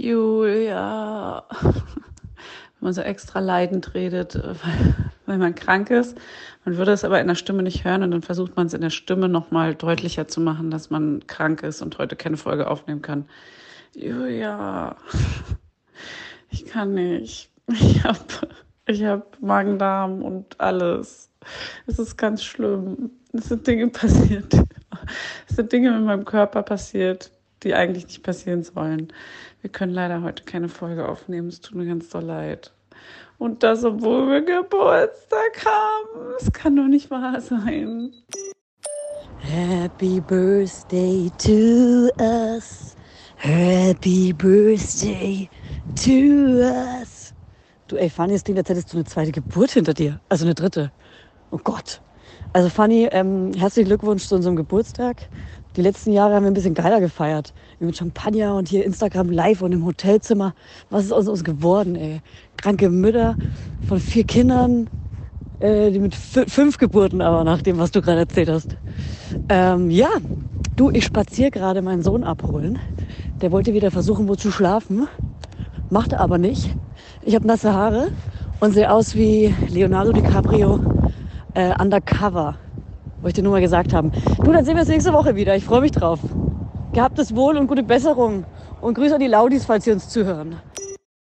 Julia. Wenn man so extra leidend redet, weil, weil man krank ist. Man würde es aber in der Stimme nicht hören und dann versucht man es in der Stimme nochmal deutlicher zu machen, dass man krank ist und heute keine Folge aufnehmen kann. Julia, ich kann nicht. Ich habe ich hab Magen-Darm und alles. Es ist ganz schlimm. Es sind Dinge passiert. Es sind Dinge in meinem Körper passiert, die eigentlich nicht passieren sollen. Wir können leider heute keine Folge aufnehmen. Es tut mir ganz doll leid. Und das, obwohl wir Geburtstag haben. Es kann doch nicht wahr sein. Happy Birthday to us. Happy Birthday to us. Du, ey, Fanny, es klingt, als hättest du eine zweite Geburt hinter dir. Also eine dritte. Oh Gott. Also Fanny, ähm, herzlichen Glückwunsch zu unserem Geburtstag. Die letzten Jahre haben wir ein bisschen geiler gefeiert. Mit Champagner und hier Instagram live und im Hotelzimmer. Was ist aus uns geworden, ey? Kranke Mütter von vier Kindern, äh, die mit fünf Geburten aber, nach dem, was du gerade erzählt hast. Ähm, ja, du, ich spaziere gerade meinen Sohn abholen. Der wollte wieder versuchen, wo zu schlafen. Machte aber nicht. Ich habe nasse Haare und sehe aus wie Leonardo DiCaprio äh, undercover. Wollte ich nur mal gesagt haben. Du, dann sehen wir uns nächste Woche wieder. Ich freue mich drauf. Gehabtes Wohl und gute Besserung. Und Grüße an die Laudis, falls sie uns zuhören.